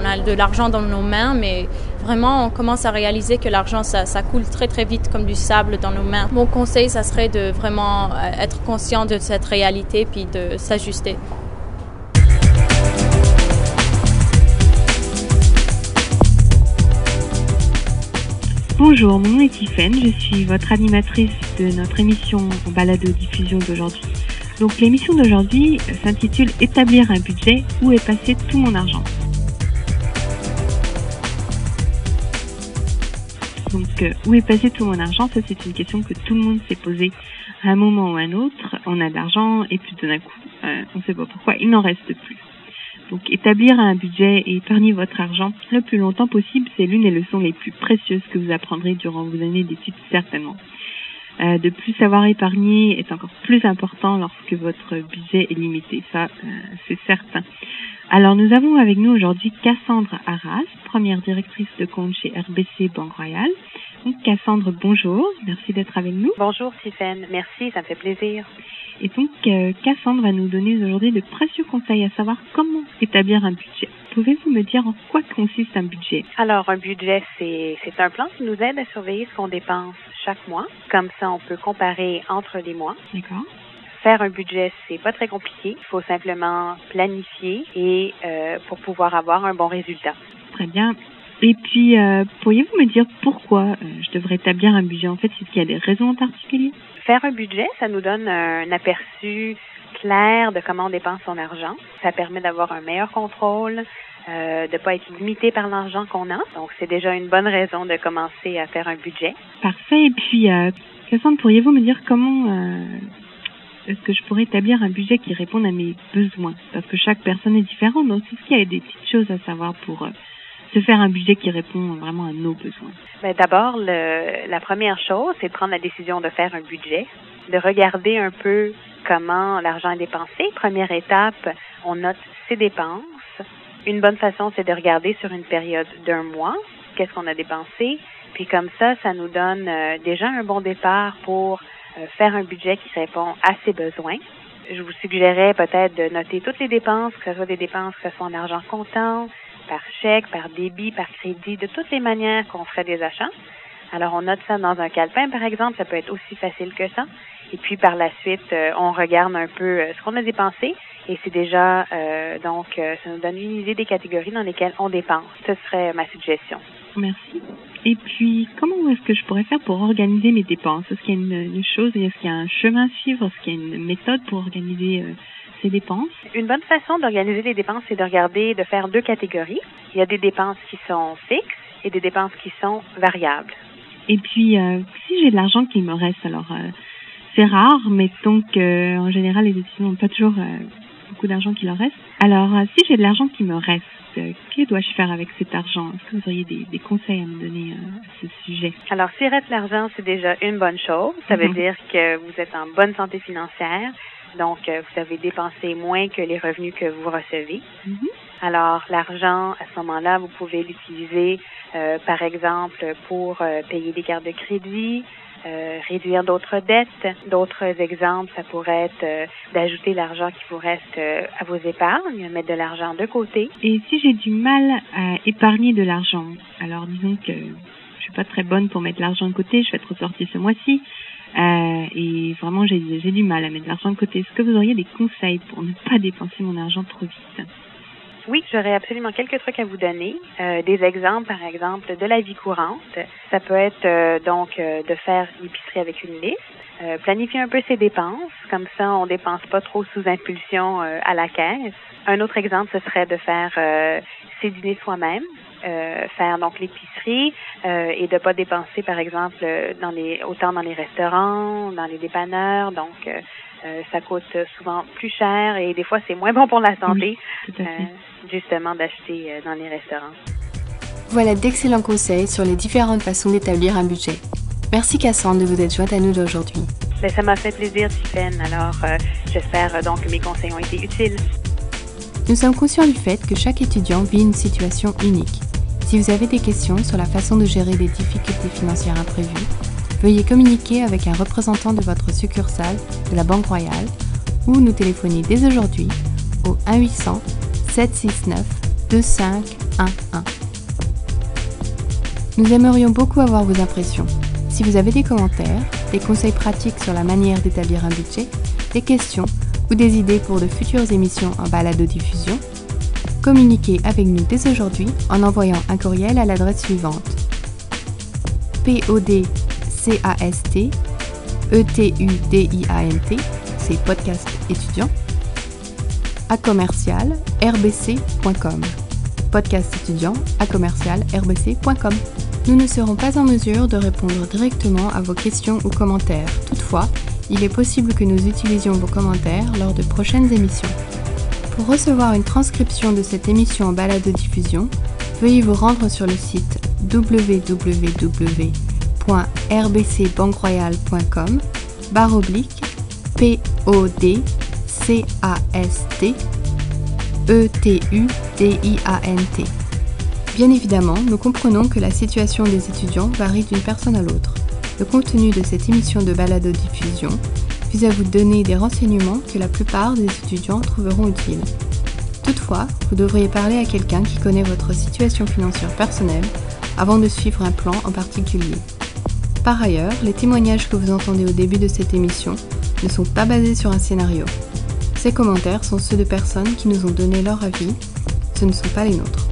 On a de l'argent dans nos mains, mais vraiment, on commence à réaliser que l'argent, ça, coule très, très vite comme du sable dans nos mains. Mon conseil, ça serait de vraiment euh, être conscient de cette réalité puis de s'ajuster. Bonjour, mon nom est Tiffaine, je suis votre animatrice de notre émission en balado-diffusion d'aujourd'hui. Donc l'émission d'aujourd'hui s'intitule Établir un budget, où est passé tout mon argent? Donc euh, où est passé tout mon argent? Ça c'est une question que tout le monde s'est posée à un moment ou à un autre. On a de l'argent et puis d'un coup, euh, on ne sait pas pourquoi, il n'en reste plus. Donc établir un budget et épargner votre argent le plus longtemps possible, c'est l'une des leçons les plus précieuses que vous apprendrez durant vos années d'études certainement. Euh, de plus savoir épargner est encore plus important lorsque votre budget est limité, ça euh, c'est certain. Alors nous avons avec nous aujourd'hui Cassandre Arras, première directrice de compte chez RBC Banque Royale. Donc Cassandre, bonjour, merci d'être avec nous. Bonjour Stéphane, merci, ça me fait plaisir. Et donc, euh, Cassandre va nous donner aujourd'hui de précieux conseils à savoir comment établir un budget. Pouvez-vous me dire en quoi consiste un budget? Alors, un budget, c'est, un plan qui nous aide à surveiller ce qu'on dépense chaque mois. Comme ça, on peut comparer entre les mois. D'accord. Faire un budget, c'est pas très compliqué. Il faut simplement planifier et euh, pour pouvoir avoir un bon résultat. Très bien. Et puis, euh, pourriez-vous me dire pourquoi euh, je devrais établir un budget? En fait, est-ce qu'il y a des raisons en particulier? Faire un budget, ça nous donne un aperçu clair de comment on dépense son argent. Ça permet d'avoir un meilleur contrôle, euh, de ne pas être limité par l'argent qu'on a. Donc, c'est déjà une bonne raison de commencer à faire un budget. Parfait. Et puis, euh, Cassandre, pourriez-vous me dire comment euh, est-ce que je pourrais établir un budget qui réponde à mes besoins? Parce que chaque personne est différente. Donc, est-ce qu'il y a des petites choses à savoir pour euh, se faire un budget qui répond vraiment à nos besoins? Ben, D'abord, la première chose, c'est de prendre la décision de faire un budget, de regarder un peu comment l'argent est dépensé. Première étape, on note ses dépenses. Une bonne façon, c'est de regarder sur une période d'un mois qu'est-ce qu'on a dépensé. Puis comme ça, ça nous donne euh, déjà un bon départ pour euh, faire un budget qui répond à ses besoins. Je vous suggérerais peut-être de noter toutes les dépenses, que ce soit des dépenses, que ce soit en argent comptant, par chèque, par débit, par crédit, de toutes les manières qu'on ferait des achats. Alors, on note ça dans un calepin, par exemple. Ça peut être aussi facile que ça. Et puis, par la suite, euh, on regarde un peu ce qu'on a dépensé. Et c'est déjà, euh, donc, euh, ça nous donne une idée des catégories dans lesquelles on dépense. Ce serait ma suggestion. Merci. Et puis, comment est-ce que je pourrais faire pour organiser mes dépenses? Est-ce qu'il y a une, une chose, est-ce qu'il y a un chemin à suivre? Est-ce qu'il y a une méthode pour organiser ces dépenses? Une bonne façon d'organiser les dépenses, c'est de regarder, de faire deux catégories. Il y a des dépenses qui sont fixes et des dépenses qui sont variables. Et puis, euh, si j'ai de l'argent qui me reste, alors euh, c'est rare, mais donc en général, les étudiants n'ont pas toujours euh, beaucoup d'argent qui leur reste. Alors, si j'ai de l'argent qui me reste, que dois-je faire avec cet argent? Est-ce que vous auriez des, des, conseils à me donner à ce sujet? Alors, s'il reste l'argent, c'est déjà une bonne chose. Ça veut mm -hmm. dire que vous êtes en bonne santé financière. Donc, vous avez dépensé moins que les revenus que vous recevez. Mm -hmm. Alors, l'argent, à ce moment-là, vous pouvez l'utiliser, euh, par exemple, pour euh, payer des cartes de crédit, euh, réduire d'autres dettes. D'autres exemples, ça pourrait être euh, d'ajouter l'argent qui vous reste euh, à vos épargnes, mettre de l'argent de côté. Et si j'ai du mal à épargner de l'argent, alors disons que je suis pas très bonne pour mettre l'argent de côté, je vais être ressortie ce mois-ci, et vraiment j'ai du mal à mettre de l'argent de côté. Est-ce que vous auriez des conseils pour ne pas dépenser mon argent trop vite? Oui, j'aurais absolument quelques trucs à vous donner. Euh, des exemples, par exemple, de la vie courante. Ça peut être euh, donc euh, de faire l'épicerie avec une liste, planifier un peu ses dépenses, comme ça on dépense pas trop sous impulsion à la caisse. Un autre exemple, ce serait de faire ses dîners soi-même, faire donc l'épicerie et de pas dépenser, par exemple, dans les autant dans les restaurants, dans les dépanneurs, donc euh, ça coûte souvent plus cher et des fois c'est moins bon pour la santé, oui, euh, justement d'acheter euh, dans les restaurants. Voilà d'excellents conseils sur les différentes façons d'établir un budget. Merci Cassandre de vous être jointe à nous d'aujourd'hui. Ben, ça m'a fait plaisir, Tiffany. Alors, euh, j'espère donc que mes conseils ont été utiles. Nous sommes conscients du fait que chaque étudiant vit une situation unique. Si vous avez des questions sur la façon de gérer des difficultés financières imprévues, veuillez communiquer avec un représentant de votre succursale de la Banque Royale ou nous téléphoner dès aujourd'hui au 1 800 769 25 Nous aimerions beaucoup avoir vos impressions. Si vous avez des commentaires, des conseils pratiques sur la manière d'établir un budget, des questions ou des idées pour de futures émissions en balado-diffusion, communiquez avec nous dès aujourd'hui en envoyant un courriel à l'adresse suivante podcast E-T-U-D-I-A-N-T, c'est podcast étudiant, à commercial rbc.com. Podcast étudiant à commercial rbc.com. Nous ne serons pas en mesure de répondre directement à vos questions ou commentaires. Toutefois, il est possible que nous utilisions vos commentaires lors de prochaines émissions. Pour recevoir une transcription de cette émission en balade de diffusion, veuillez vous rendre sur le site www rbcbankroyal.com barre oblique P O D C A S T E T U D I A N T. Bien évidemment, nous comprenons que la situation des étudiants varie d'une personne à l'autre. Le contenu de cette émission de balado-diffusion vise à vous donner des renseignements que la plupart des étudiants trouveront utiles. Toutefois, vous devriez parler à quelqu'un qui connaît votre situation financière personnelle avant de suivre un plan en particulier. Par ailleurs, les témoignages que vous entendez au début de cette émission ne sont pas basés sur un scénario. Ces commentaires sont ceux de personnes qui nous ont donné leur avis, ce ne sont pas les nôtres.